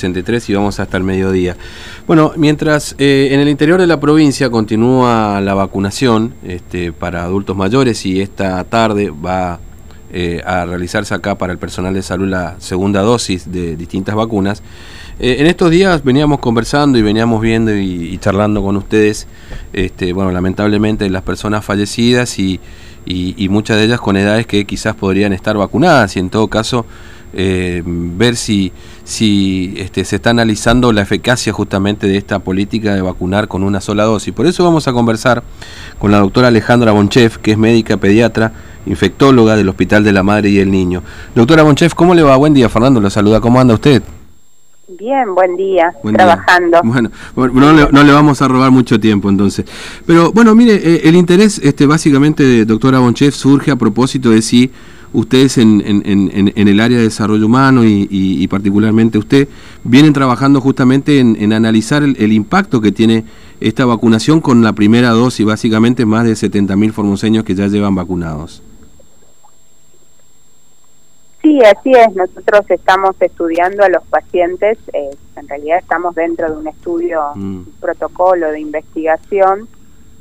63 y vamos hasta el mediodía. Bueno, mientras eh, en el interior de la provincia continúa la vacunación este, para adultos mayores y esta tarde va eh, a realizarse acá para el personal de salud la segunda dosis de distintas vacunas, eh, en estos días veníamos conversando y veníamos viendo y, charlando con ustedes, este, bueno, lamentablemente las personas fallecidas y, y muchas de ellas con edades que quizás podrían estar vacunadas y en todo caso eh, ver si, si este, se está analizando la eficacia justamente de esta política de vacunar con una sola dosis. Por eso vamos a conversar con la doctora Alejandra Bonchef, que es médica pediatra, infectóloga del Hospital de la Madre y el Niño. Doctora Bonchef, ¿cómo le va? Buen día, Fernando, lo saluda. ¿Cómo anda usted? Bien, buen día, trabajando. Bueno, no, le, no, le, vamos a robar mucho tiempo entonces. Pero bueno, mire, eh, el interés este, básicamente de doctora Bonchef surge a propósito de si ustedes en, en, en, el área de desarrollo humano y, particularmente usted, vienen trabajando justamente en, analizar el, impacto que tiene esta vacunación con la primera dosis, básicamente más de 70.000 formoseños que ya llevan vacunados. Sí, así es. Nosotros estamos estudiando a los pacientes, eh, en realidad estamos dentro de un estudio, mm. un protocolo de investigación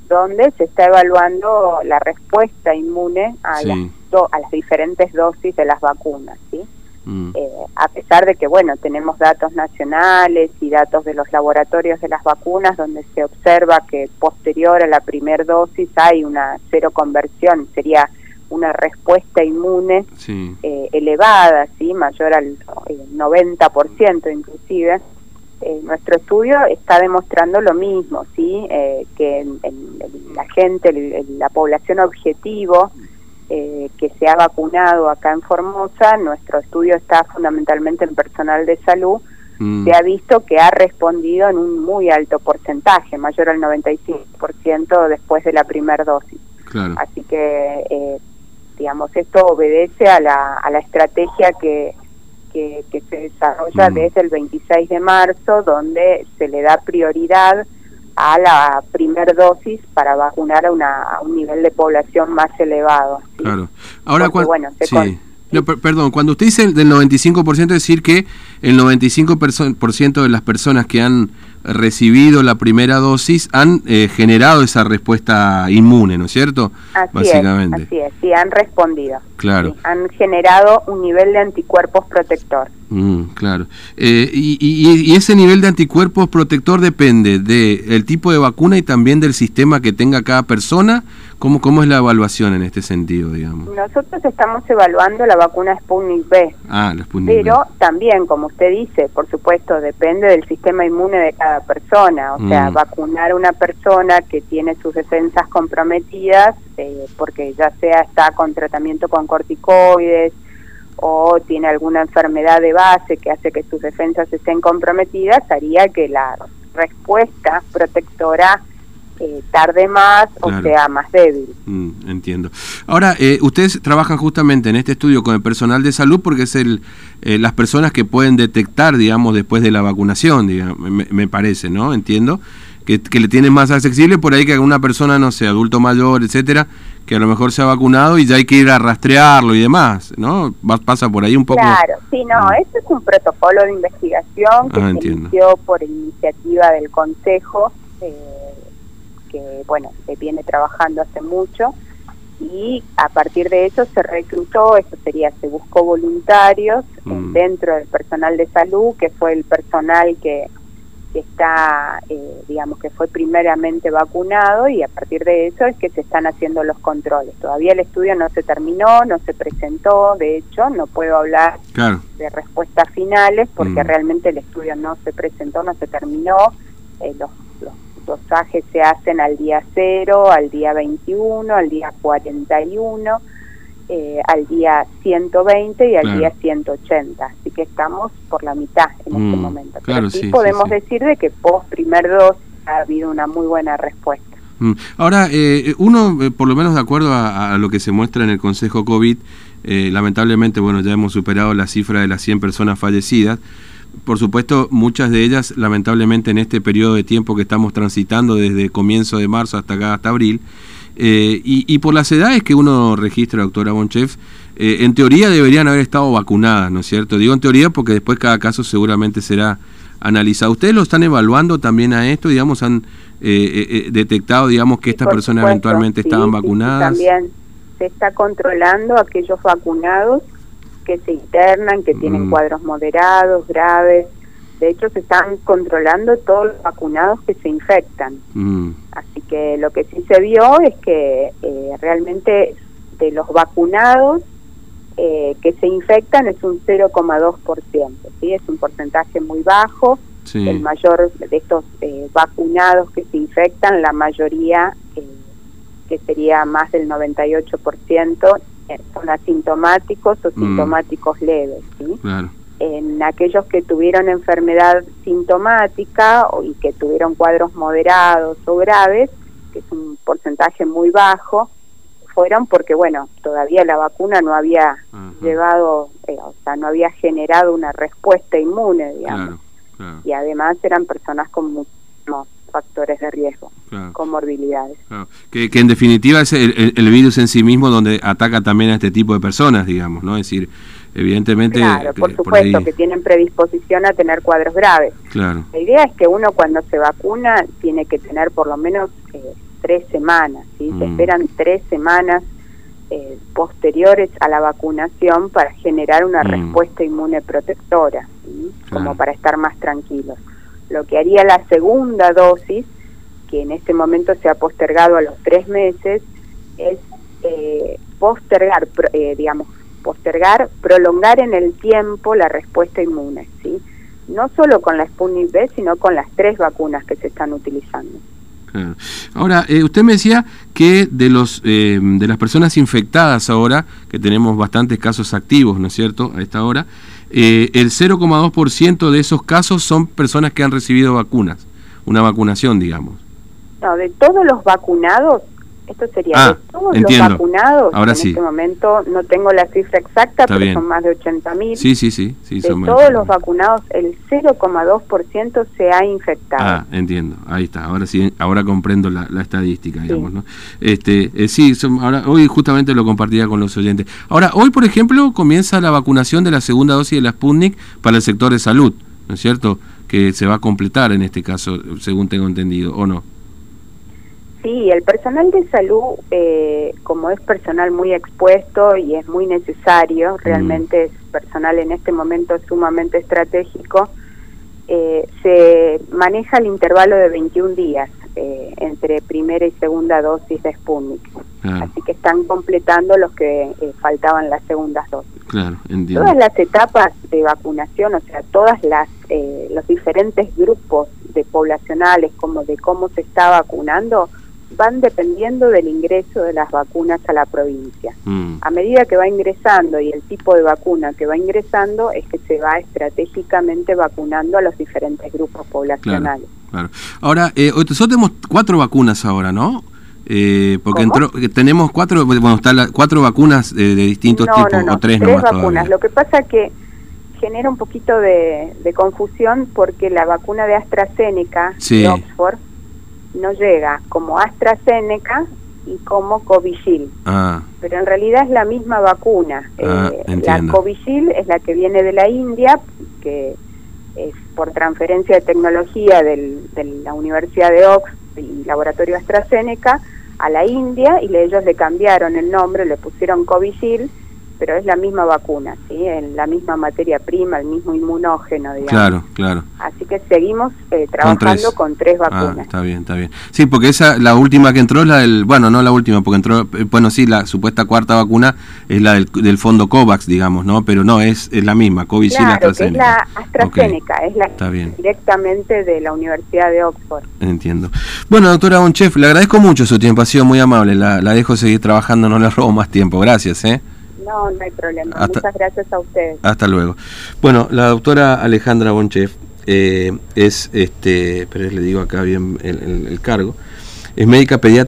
donde se está evaluando la respuesta inmune a, las, a las diferentes dosis de las vacunas, ¿sí? Mm. Eh, a pesar de que, bueno, tenemos datos nacionales y datos de los laboratorios de las vacunas donde se observa que posterior a la primera dosis hay una cero conversión, sería una respuesta inmune eh, elevada, ¿sí? mayor al 90% inclusive, eh, nuestro estudio está demostrando lo mismo, sí, eh, que la gente, la población objetivo eh, que se ha vacunado acá en Formosa, nuestro estudio está fundamentalmente en personal de salud, mm. se ha visto que ha respondido en un muy alto porcentaje, mayor al 95% después de la primera dosis. Así que, digamos, esto obedece a la, a la estrategia que que, se desarrolla mm. desde el 26 de marzo, donde se le da prioridad a la primer dosis para vacunar a, una, un nivel de población más elevado. Claro. Ahora, bueno, perdón, cuando usted dice del 95%, es decir que el 95% de las personas que han recibido la primera dosis han eh, generado esa respuesta inmune, ¿no es cierto? Así Básicamente. Es, así es, sí, han respondido. Claro. han generado un nivel de anticuerpos protector. Mm, claro. Eh, y, y, ese nivel de anticuerpos protector depende del tipo de vacuna y también del sistema que tenga cada persona. ¿Cómo, ¿Cómo es la evaluación en este sentido, digamos? Nosotros estamos evaluando la vacuna Sputnik B. Ah, la Sputnik Pero también, como usted dice, por supuesto, depende del sistema inmune de cada persona. O sea, mm. vacunar a una persona que tiene sus defensas comprometidas, eh, porque ya sea está con tratamiento con corticoides, o tiene alguna enfermedad de base que hace que sus defensas estén comprometidas, haría que la respuesta protectora eh, tarde más o sea más débil. Mm, entiendo. Ahora, eh, ustedes trabajan justamente en este estudio con el personal de salud porque es el, eh, las personas que pueden detectar, digamos, después de la vacunación, digamos, me, parece, ¿no? Entiendo. Que, que, le tienen más accesible por ahí que alguna persona, no sé, adulto mayor, etcétera, que a lo mejor se ha vacunado y ya hay que ir a rastrearlo y demás, ¿no? pasa por ahí un poco. Claro, sí, no, mm. este es un protocolo de investigación que ah, se inició por iniciativa del Consejo, eh, que, bueno, se viene trabajando hace mucho y a partir de eso se reclutó, eso sería, se buscó voluntarios mm. dentro del personal de salud, que fue el personal que que está, eh, digamos, que fue primeramente vacunado y a partir de eso es que se están haciendo los controles. Todavía el estudio no se terminó, no se presentó, de hecho, no puedo hablar de respuestas finales porque mm. realmente el estudio no se presentó, no se terminó. Eh, los dosajes se hacen al día 0, al día 21, al día 41 eh, al día 120 y al día 180. Así que estamos por la mitad en este mm, momento. Pero sí, podemos decir de que post primer dos ha habido una muy buena respuesta. Mm. Ahora, eh, uno, eh, por lo menos de acuerdo a, lo que se muestra en el Consejo COVID, lamentablemente, bueno, ya hemos superado la cifra de las 100 personas fallecidas. Por supuesto, muchas de ellas, lamentablemente, en este periodo de tiempo que estamos transitando desde comienzo de marzo hasta acá, hasta abril, eh, y, por las edades que uno registra, doctora Bonchef, eh, en teoría deberían haber estado vacunadas, ¿no es cierto? Digo en teoría porque después cada caso seguramente será analizado. ¿Ustedes lo están evaluando también a esto? Digamos, han eh, detectado, digamos, que estas personas eventualmente estaban vacunadas. también se está controlando aquellos vacunados que se internan, que tienen mm. cuadros moderados, graves. De hecho, se están controlando todos los vacunados que se infectan. Mm. Así que lo que sí se vio es que eh, realmente de los vacunados eh, que se infectan es un 0,2%, ¿sí? Es un porcentaje muy bajo. El mayor de estos eh, vacunados que se infectan, la mayoría, que sería más del 98%, son asintomáticos o mm. sintomáticos leves. ¿sí? En aquellos que tuvieron enfermedad sintomática o, y que tuvieron cuadros moderados o graves, que es un porcentaje muy bajo, fueron porque, bueno, todavía la vacuna no había llevado, eh, o sea, no había generado una respuesta inmune, digamos. Y además eran personas con muchísimos factores de riesgo, comorbilidades. Que, que, en definitiva es el, virus en sí mismo donde ataca también a este tipo de personas, digamos, ¿no? Es decir, evidentemente... Claro, por supuesto, que tienen predisposición a tener cuadros graves. Claro. La idea es que uno cuando se vacuna tiene que tener por lo menos eh, tres semanas, ¿sí? Se mm. esperan tres semanas eh, posteriores a la vacunación para generar una mm. respuesta inmune protectora, como para estar más tranquilos. Lo que haría la segunda dosis, que en este momento se ha postergado a los tres meses, es eh, postergar, eh, digamos, postergar, prolongar en el tiempo la respuesta inmune, ¿sí? No solo con la Sputnik B, sino con las tres vacunas que se están utilizando. Ahora, eh, usted me decía que de los de las personas infectadas ahora, que tenemos bastantes casos activos, ¿no es cierto?, a esta hora, eh, el 0,2% de esos casos son personas que han recibido vacunas, una vacunación, digamos. No, de todos los vacunados, esto sería ah, de todos los vacunados, en este momento no tengo la cifra exacta, pero son más de 80 mil. Sí, sí, sí. sí de todos los vacunados, el 0,2% se ha infectado. Ah, entiendo, ahí está, ahora sí, ahora comprendo la, estadística, digamos, ¿no? Este, eh, sí, ahora, hoy justamente lo compartía con los oyentes. Ahora, hoy, por ejemplo, comienza la vacunación de la segunda dosis de la Sputnik para el sector de salud, ¿no es cierto? Que se va a completar en este caso, según tengo entendido, ¿o no? Sí, el personal de salud, eh, como es personal muy expuesto y es muy necesario, mm. realmente es personal en este momento sumamente estratégico, eh, se maneja el intervalo de 21 días eh, entre primera y segunda dosis de Sputnik. Así que están completando los que faltaban las segundas dosis. Claro, Todas las etapas de vacunación, o sea, todas las los diferentes grupos de poblacionales, como de cómo se está vacunando, van dependiendo del ingreso de las vacunas a la provincia. Mm. A medida que va ingresando y el tipo de vacuna que va ingresando es que se va estratégicamente vacunando a los diferentes grupos poblacionales. Claro, Ahora, eh, nosotros tenemos cuatro vacunas ahora, ¿no? Eh, porque entró, eh, tenemos cuatro, bueno, está cuatro vacunas de, distintos tipos, o tres, tres vacunas. Lo que pasa que genera un poquito de, confusión porque la vacuna de AstraZeneca de Oxford no llega como AstraZeneca y como Covishield. Ah. Pero en realidad es la misma vacuna. Ah, eh, la Covishield es la que viene de la India, que es por transferencia de tecnología de la Universidad de Oxford y Laboratorio AstraZeneca a la India y ellos le cambiaron el nombre, le pusieron Covishield pero es la misma vacuna, ¿sí? En la misma materia prima, el mismo inmunógeno, digamos. Claro, claro. Así que seguimos eh, trabajando con tres, ah, vacunas. está bien, está bien. Sí, porque esa, la última que entró es la del, bueno, no la última, porque entró, eh, bueno, sí, la supuesta cuarta vacuna es la del, fondo COVAX, digamos, ¿no? Pero no, es, es la misma, Covishield claro, AstraZeneca. es la AstraZeneca, es la está bien. directamente de la Universidad de Oxford. Entiendo. Bueno, doctora Bonchef, le agradezco mucho su tiempo, ha sido muy amable, la, la dejo seguir trabajando, no le robo más tiempo, gracias, ¿eh? No, no hay problema. Muchas gracias a ustedes. Hasta luego. Bueno, la doctora Alejandra Bonchef eh, es, este, pero le digo acá bien el, el cargo, es médica pediatra.